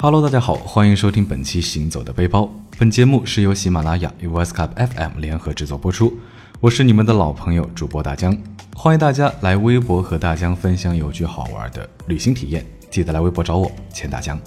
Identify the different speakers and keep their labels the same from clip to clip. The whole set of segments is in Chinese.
Speaker 1: Hello，大家好，欢迎收听本期《行走的背包》。本节目是由喜马拉雅与 w e s c u p FM 联合制作播出。我是你们的老朋友主播大江，欢迎大家来微博和大江分享有趣好玩的旅行体验。记得来微博找我，钱大江。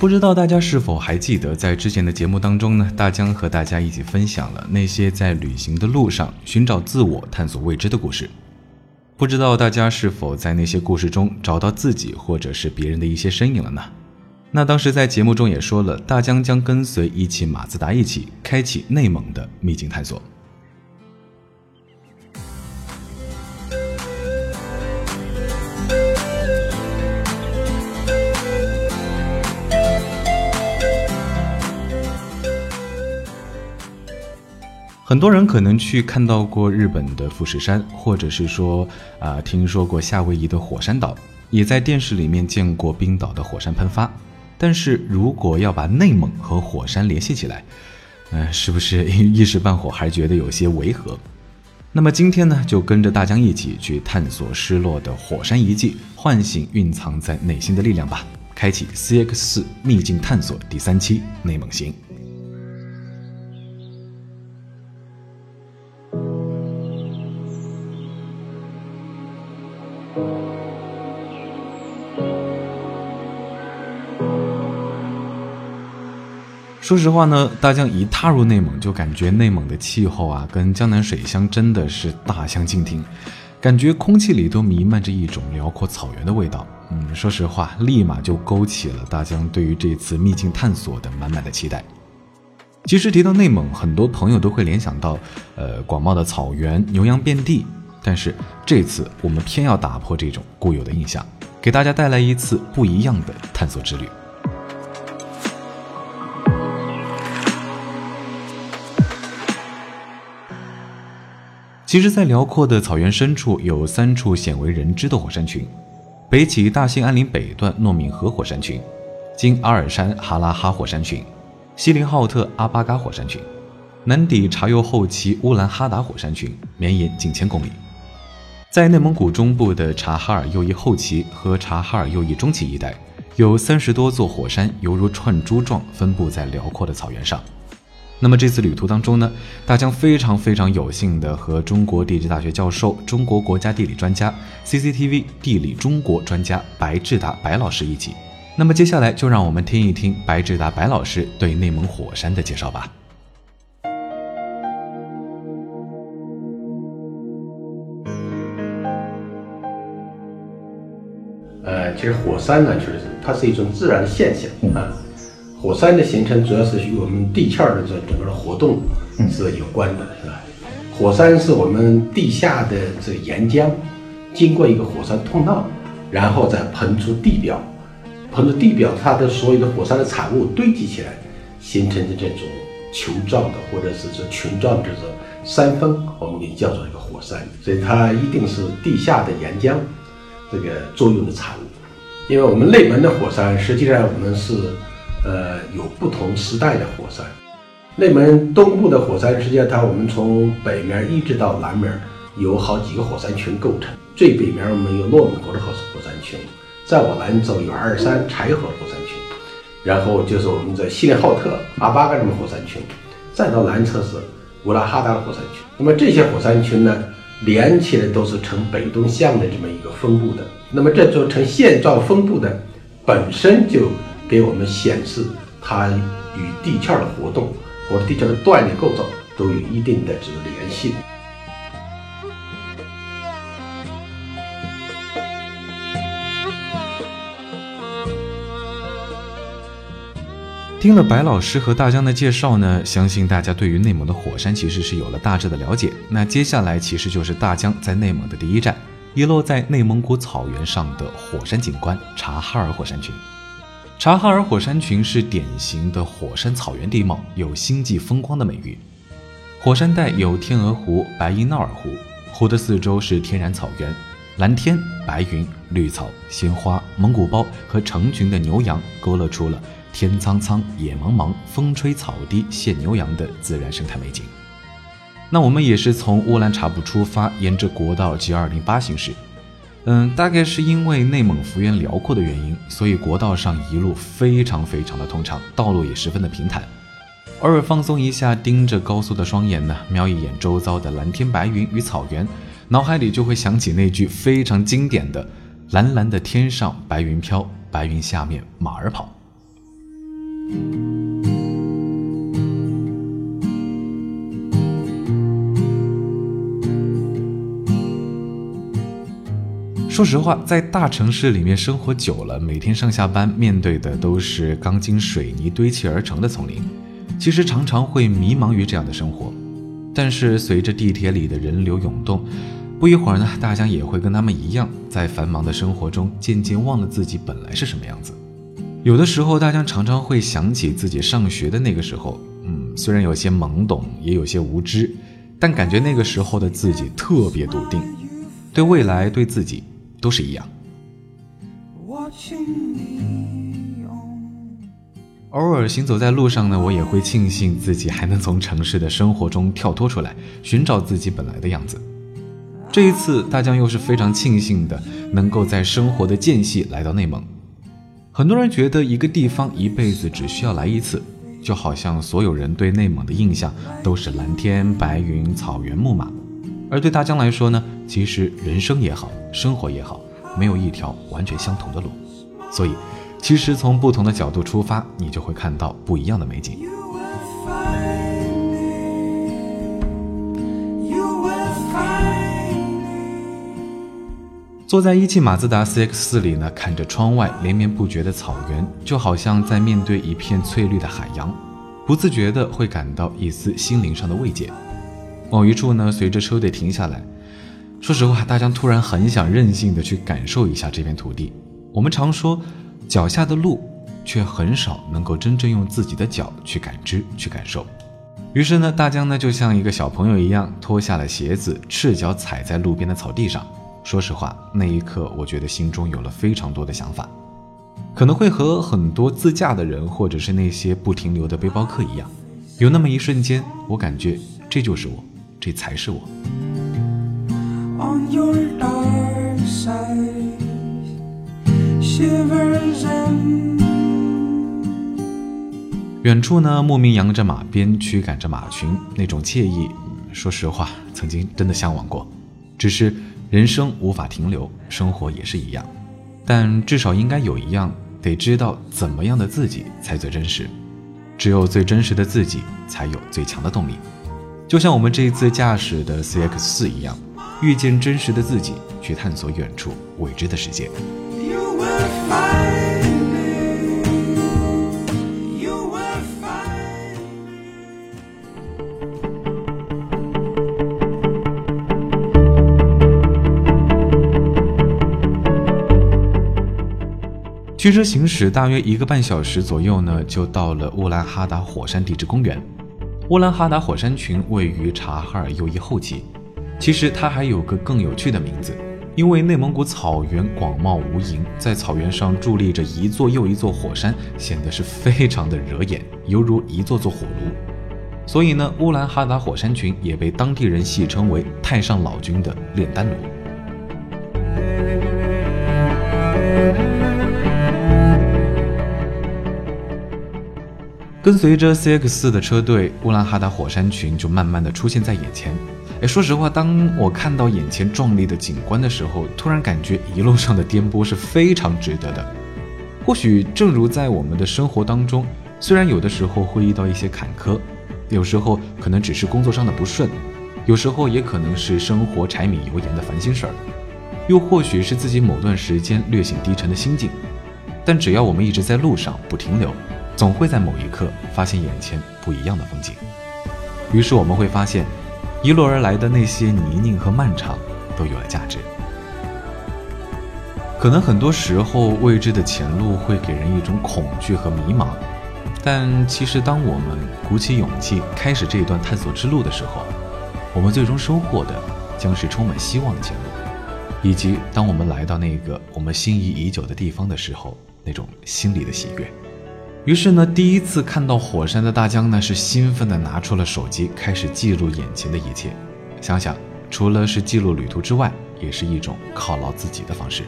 Speaker 1: 不知道大家是否还记得，在之前的节目当中呢，大江和大家一起分享了那些在旅行的路上寻找自我、探索未知的故事。不知道大家是否在那些故事中找到自己或者是别人的一些身影了呢？那当时在节目中也说了，大江将跟随一汽马自达一起开启内蒙的秘境探索。很多人可能去看到过日本的富士山，或者是说啊，听说过夏威夷的火山岛，也在电视里面见过冰岛的火山喷发。但是如果要把内蒙和火山联系起来，嗯，是不是一时半会还觉得有些违和？那么今天呢，就跟着大江一起去探索失落的火山遗迹，唤醒蕴藏在内心的力量吧！开启 CX 四秘境探索第三期内蒙行。说实话呢，大江一踏入内蒙，就感觉内蒙的气候啊，跟江南水乡真的是大相径庭，感觉空气里都弥漫着一种辽阔草原的味道。嗯，说实话，立马就勾起了大江对于这次秘境探索的满满的期待。其实提到内蒙，很多朋友都会联想到，呃，广袤的草原、牛羊遍地。但是这次我们偏要打破这种固有的印象，给大家带来一次不一样的探索之旅。其实，在辽阔的草原深处，有三处鲜为人知的火山群：北起大兴安岭北段诺敏河火山群，经阿尔山哈拉哈火山群，锡林浩特阿巴嘎火山群，南抵察右后旗乌兰哈达火山群，绵延近千公里。在内蒙古中部的察哈尔右翼后旗和察哈尔右翼中旗一带，有三十多座火山，犹如串珠状分布在辽阔的草原上。那么这次旅途当中呢，大江非常非常有幸的和中国地质大学教授、中国国家地理专家、CCTV 地理中国专家白志达白老师一起。那么接下来就让我们听一听白志达白老师对内蒙火山的介绍吧。
Speaker 2: 呃，其实火山呢，就是它是一种自然的现象啊。火山的形成主要是与我们地壳的这整个的活动是有关的，是吧？火山是我们地下的这岩浆，经过一个火山通道，然后再喷出地表，喷出地表，它的所有的火山的产物堆积起来，形成的这种球状的或者是这群状的这种山峰，我们给叫做一个火山。所以它一定是地下的岩浆这个作用的产物。因为我们内蒙的火山，实际上我们是。呃，有不同时代的火山。内蒙东部的火山，实际上它我们从北面一直到南面，有好几个火山群构成。最北面我们有诺敏河的火火山群，再往南走有阿尔山柴河火山群，然后就是我们在锡林浩特阿巴嘎什么火山群，再到南侧是乌拉哈达火山群。那么这些火山群呢，连起来都是呈北东向的这么一个分布的。那么这座呈线状分布的，本身就。给我们显示，它与地壳的活动或者地壳的断裂构造都有一定的这个联系。
Speaker 1: 听了白老师和大江的介绍呢，相信大家对于内蒙的火山其实是有了大致的了解。那接下来其实就是大江在内蒙的第一站，遗落在内蒙古草原上的火山景观——察哈尔火山群。察哈尔火山群是典型的火山草原地貌，有星际风光的美誉。火山带有天鹅湖、白银淖尔湖，湖的四周是天然草原，蓝天、白云、绿草、鲜花、蒙古包和成群的牛羊，勾勒出了天苍苍、野茫茫、风吹草低见牛羊的自然生态美景。那我们也是从乌兰察布出发，沿着国道 G 二零八行驶。嗯，大概是因为内蒙幅员辽阔的原因，所以国道上一路非常非常的通畅，道路也十分的平坦。偶尔放松一下，盯着高速的双眼呢，瞄一眼周遭的蓝天白云与草原，脑海里就会想起那句非常经典的“蓝蓝的天上白云飘，白云下面马儿跑”。说实话，在大城市里面生活久了，每天上下班面对的都是钢筋水泥堆砌而成的丛林，其实常常会迷茫于这样的生活。但是随着地铁里的人流涌动，不一会儿呢，大家也会跟他们一样，在繁忙的生活中渐渐忘了自己本来是什么样子。有的时候，大家常常会想起自己上学的那个时候，嗯，虽然有些懵懂，也有些无知，但感觉那个时候的自己特别笃定，对未来，对自己。都是一样。偶尔行走在路上呢，我也会庆幸自己还能从城市的生活中跳脱出来，寻找自己本来的样子。这一次，大江又是非常庆幸的，能够在生活的间隙来到内蒙。很多人觉得一个地方一辈子只需要来一次，就好像所有人对内蒙的印象都是蓝天白云、草原木马。而对大江来说呢，其实人生也好，生活也好，没有一条完全相同的路，所以，其实从不同的角度出发，你就会看到不一样的美景。坐在一汽马自达 CX 四里呢，看着窗外连绵不绝的草原，就好像在面对一片翠绿的海洋，不自觉的会感到一丝心灵上的慰藉。某一处呢，随着车队停下来，说实话，大江突然很想任性的去感受一下这片土地。我们常说脚下的路，却很少能够真正用自己的脚去感知、去感受。于是呢，大江呢就像一个小朋友一样，脱下了鞋子，赤脚踩在路边的草地上。说实话，那一刻，我觉得心中有了非常多的想法，可能会和很多自驾的人，或者是那些不停留的背包客一样，有那么一瞬间，我感觉这就是我。这才是我。远处呢，牧民扬着马鞭，驱赶着马群，那种惬意，说实话，曾经真的向往过。只是人生无法停留，生活也是一样。但至少应该有一样，得知道怎么样的自己才最真实。只有最真实的自己，才有最强的动力。就像我们这一次驾驶的 CX 四一样，遇见真实的自己，去探索远处未知的世界。驱车行驶大约一个半小时左右呢，就到了乌兰哈达火山地质公园。乌兰哈达火山群位于察哈尔右翼后旗，其实它还有个更有趣的名字，因为内蒙古草原广袤无垠，在草原上伫立着一座又一座火山，显得是非常的惹眼，犹如一座座火炉。所以呢，乌兰哈达火山群也被当地人戏称为“太上老君的炼丹炉”。跟随着 CX 四的车队，乌兰哈达火山群就慢慢的出现在眼前。哎，说实话，当我看到眼前壮丽的景观的时候，突然感觉一路上的颠簸是非常值得的。或许正如在我们的生活当中，虽然有的时候会遇到一些坎坷，有时候可能只是工作上的不顺，有时候也可能是生活柴米油盐的烦心事儿，又或许是自己某段时间略显低沉的心境。但只要我们一直在路上不停留。总会在某一刻发现眼前不一样的风景，于是我们会发现，一路而来的那些泥泞和漫长都有了价值。可能很多时候未知的前路会给人一种恐惧和迷茫，但其实当我们鼓起勇气开始这一段探索之路的时候，我们最终收获的将是充满希望的前路，以及当我们来到那个我们心仪已久的地方的时候，那种心里的喜悦。于是呢，第一次看到火山的大江呢，是兴奋地拿出了手机，开始记录眼前的一切。想想，除了是记录旅途之外，也是一种犒劳自己的方式。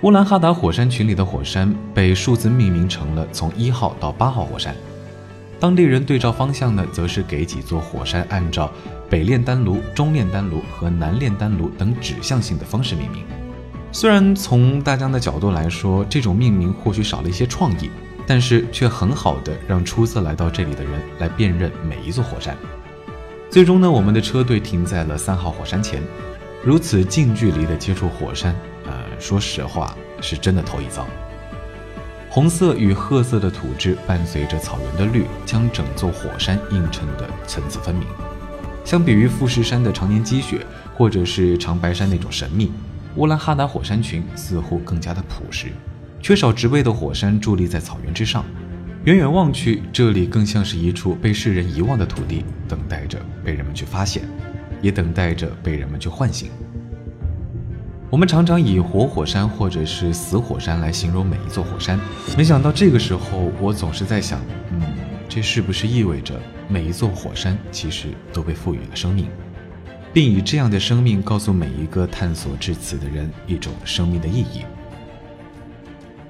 Speaker 1: 乌兰哈达火山群里的火山被数字命名成了从一号到八号火山。当地人对照方向呢，则是给几座火山按照北炼丹炉、中炼丹炉和南炼丹炉等指向性的方式命名。虽然从大江的角度来说，这种命名或许少了一些创意，但是却很好的让初次来到这里的人来辨认每一座火山。最终呢，我们的车队停在了三号火山前，如此近距离的接触火山，呃，说实话是真的头一遭。红色与褐色的土质伴随着草原的绿，将整座火山映衬得层次分明。相比于富士山的常年积雪，或者是长白山那种神秘，乌兰哈达火山群似乎更加的朴实。缺少植被的火山伫立在草原之上，远远望去，这里更像是一处被世人遗忘的土地，等待着被人们去发现，也等待着被人们去唤醒。我们常常以活火山或者是死火山来形容每一座火山，没想到这个时候，我总是在想，这是不是意味着每一座火山其实都被赋予了生命，并以这样的生命告诉每一个探索至此的人一种生命的意义？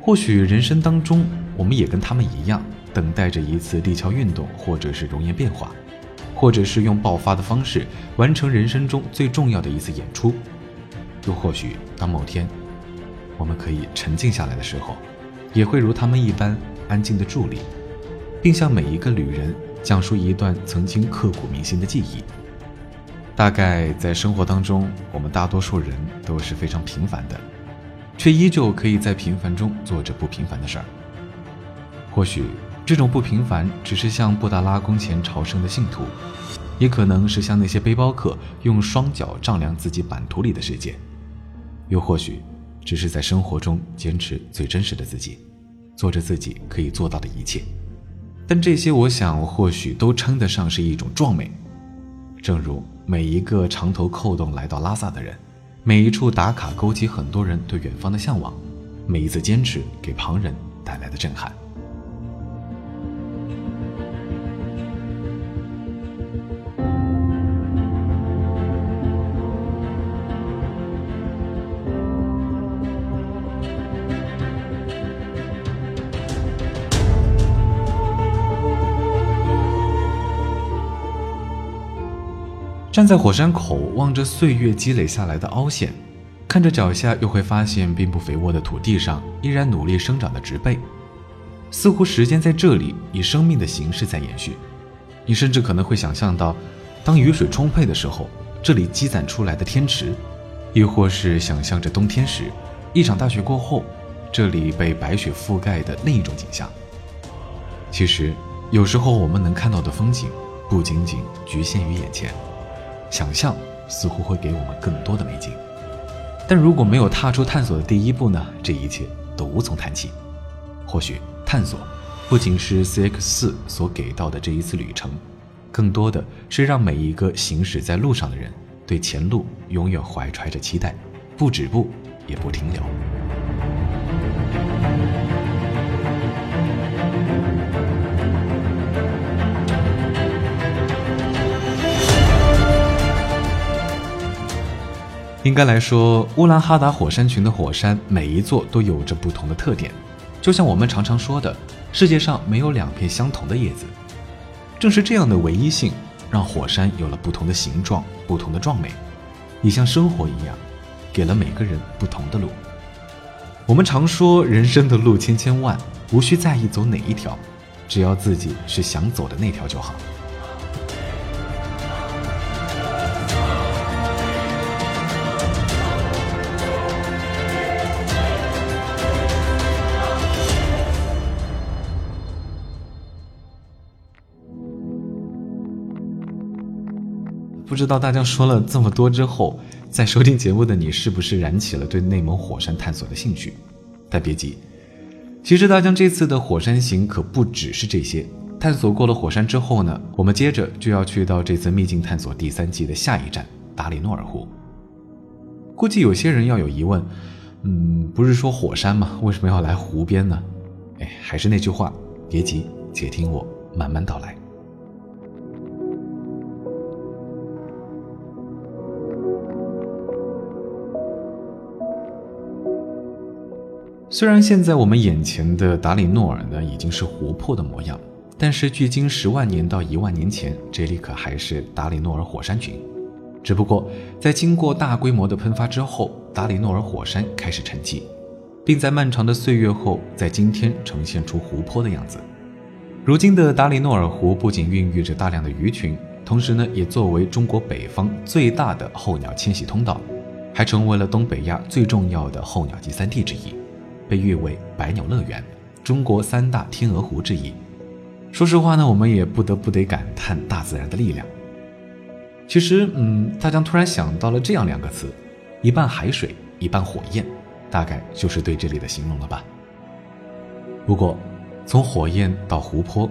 Speaker 1: 或许人生当中，我们也跟他们一样，等待着一次地壳运动，或者是熔岩变化，或者是用爆发的方式完成人生中最重要的一次演出。又或许，当某天我们可以沉静下来的时候，也会如他们一般安静的伫立，并向每一个旅人讲述一段曾经刻骨铭心的记忆。大概在生活当中，我们大多数人都是非常平凡的，却依旧可以在平凡中做着不平凡的事儿。或许这种不平凡，只是像布达拉宫前朝圣的信徒，也可能是像那些背包客用双脚丈量自己版图里的世界。又或许，只是在生活中坚持最真实的自己，做着自己可以做到的一切。但这些，我想或许都称得上是一种壮美。正如每一个长头扣洞来到拉萨的人，每一处打卡勾起很多人对远方的向往，每一次坚持给旁人带来的震撼。站在火山口，望着岁月积累下来的凹陷，看着脚下，又会发现并不肥沃的土地上依然努力生长的植被，似乎时间在这里以生命的形式在延续。你甚至可能会想象到，当雨水充沛的时候，这里积攒出来的天池，亦或是想象着冬天时，一场大雪过后，这里被白雪覆盖的另一种景象。其实，有时候我们能看到的风景，不仅仅局限于眼前。想象似乎会给我们更多的美景，但如果没有踏出探索的第一步呢？这一切都无从谈起。或许探索不仅是 CX 四所给到的这一次旅程，更多的是让每一个行驶在路上的人对前路永远怀揣着期待，不止步也不停留。应该来说，乌兰哈达火山群的火山每一座都有着不同的特点，就像我们常常说的，世界上没有两片相同的叶子。正是这样的唯一性，让火山有了不同的形状、不同的壮美，也像生活一样，给了每个人不同的路。我们常说，人生的路千千万，无需在意走哪一条，只要自己是想走的那条就好。不知道大家说了这么多之后，在收听节目的你是不是燃起了对内蒙火山探索的兴趣？但别急，其实大江这次的火山行可不只是这些，探索过了火山之后呢，我们接着就要去到这次秘境探索第三季的下一站达里诺尔湖。估计有些人要有疑问，嗯，不是说火山吗？为什么要来湖边呢？哎，还是那句话，别急，且听我慢慢道来。虽然现在我们眼前的达里诺尔呢已经是湖泊的模样，但是距今十万年到一万年前，这里可还是达里诺尔火山群。只不过在经过大规模的喷发之后，达里诺尔火山开始沉寂，并在漫长的岁月后，在今天呈现出湖泊的样子。如今的达里诺尔湖不仅孕育着大量的鱼群，同时呢，也作为中国北方最大的候鸟迁徙通道，还成为了东北亚最重要的候鸟集散地之一。被誉为“百鸟乐园”，中国三大天鹅湖之一。说实话呢，我们也不得不得感叹大自然的力量。其实，嗯，大家突然想到了这样两个词：一半海水，一半火焰，大概就是对这里的形容了吧。不过，从火焰到湖泊，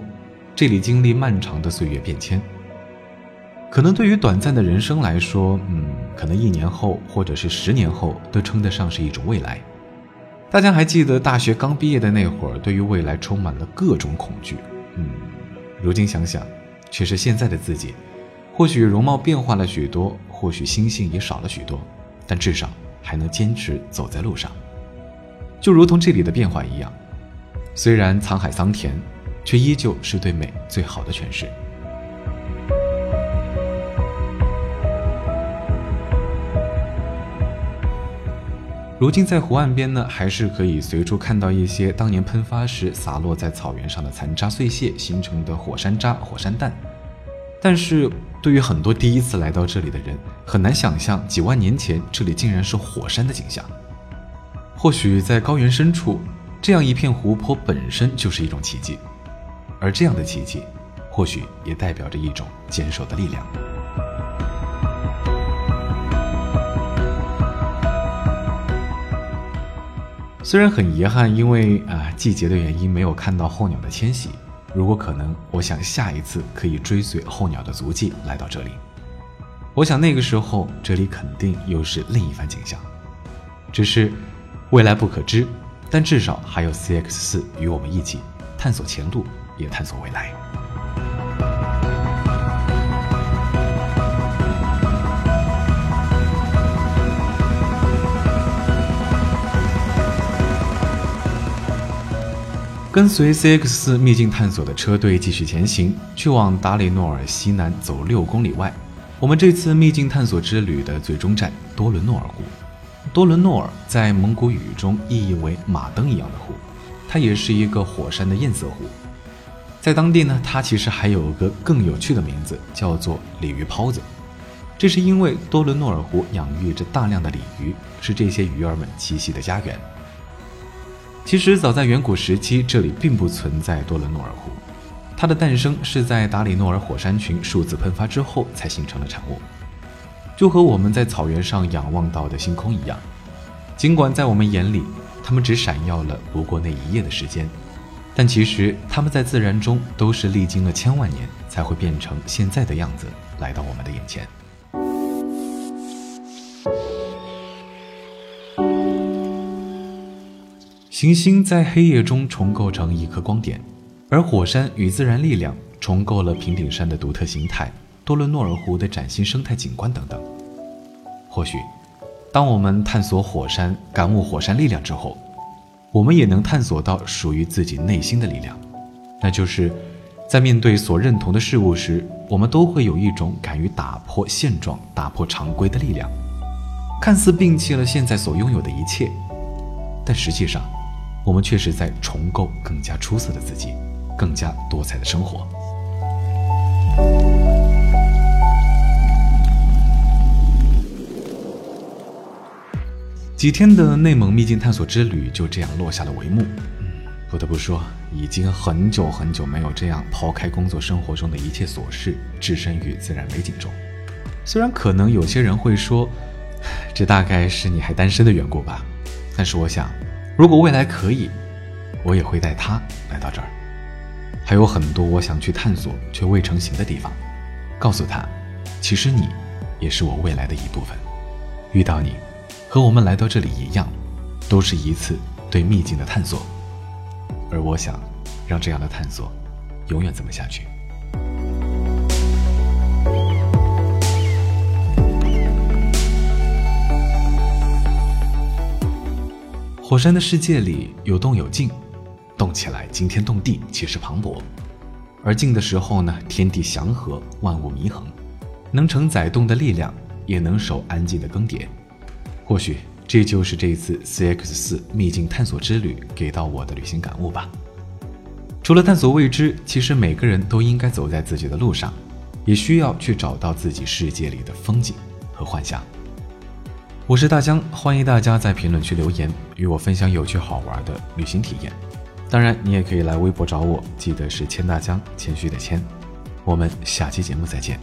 Speaker 1: 这里经历漫长的岁月变迁。可能对于短暂的人生来说，嗯，可能一年后或者是十年后，都称得上是一种未来。大家还记得大学刚毕业的那会儿，对于未来充满了各种恐惧。嗯，如今想想，却是现在的自己。或许容貌变化了许多，或许心性也少了许多，但至少还能坚持走在路上。就如同这里的变化一样，虽然沧海桑田，却依旧是对美最好的诠释。如今在湖岸边呢，还是可以随处看到一些当年喷发时洒落在草原上的残渣碎屑形成的火山渣、火山弹。但是对于很多第一次来到这里的人，很难想象几万年前这里竟然是火山的景象。或许在高原深处，这样一片湖泊本身就是一种奇迹，而这样的奇迹，或许也代表着一种坚守的力量。虽然很遗憾，因为啊季节的原因没有看到候鸟的迁徙。如果可能，我想下一次可以追随候鸟的足迹来到这里。我想那个时候这里肯定又是另一番景象。只是未来不可知，但至少还有 CX 四与我们一起探索前路，也探索未来。跟随 CX 四秘境探索的车队继续前行，去往达里诺尔西南走六公里外。我们这次秘境探索之旅的最终站多伦诺尔湖。多伦诺尔在蒙古语中意译为“马灯一样的湖”，它也是一个火山的堰塞湖。在当地呢，它其实还有个更有趣的名字，叫做“鲤鱼泡子”。这是因为多伦诺尔湖养育着大量的鲤鱼，是这些鱼儿们栖息的家园。其实早在远古时期，这里并不存在多伦诺尔湖，它的诞生是在达里诺尔火山群数次喷发之后才形成的产物。就和我们在草原上仰望到的星空一样，尽管在我们眼里，它们只闪耀了不过那一夜的时间，但其实它们在自然中都是历经了千万年才会变成现在的样子，来到我们的眼前。行星在黑夜中重构成一颗光点，而火山与自然力量重构了平顶山的独特形态、多伦诺尔湖的崭新生态景观等等。或许，当我们探索火山、感悟火山力量之后，我们也能探索到属于自己内心的力量，那就是在面对所认同的事物时，我们都会有一种敢于打破现状、打破常规的力量。看似摒弃了现在所拥有的一切，但实际上。我们确实在重构更加出色的自己，更加多彩的生活。几天的内蒙秘境探索之旅就这样落下了帷幕。不得不说，已经很久很久没有这样抛开工作生活中的一切琐事，置身于自然美景中。虽然可能有些人会说，这大概是你还单身的缘故吧，但是我想。如果未来可以，我也会带他来到这儿。还有很多我想去探索却未成型的地方。告诉他，其实你也是我未来的一部分。遇到你，和我们来到这里一样，都是一次对秘境的探索。而我想，让这样的探索永远这么下去。火山的世界里有动有静，动起来惊天动地，气势磅礴；而静的时候呢，天地祥和，万物弥恒，能承载动的力量，也能守安静的更迭。或许这就是这次 CX 四秘境探索之旅给到我的旅行感悟吧。除了探索未知，其实每个人都应该走在自己的路上，也需要去找到自己世界里的风景和幻想。我是大江，欢迎大家在评论区留言，与我分享有趣好玩的旅行体验。当然，你也可以来微博找我，记得是千大江，谦虚的谦。我们下期节目再见。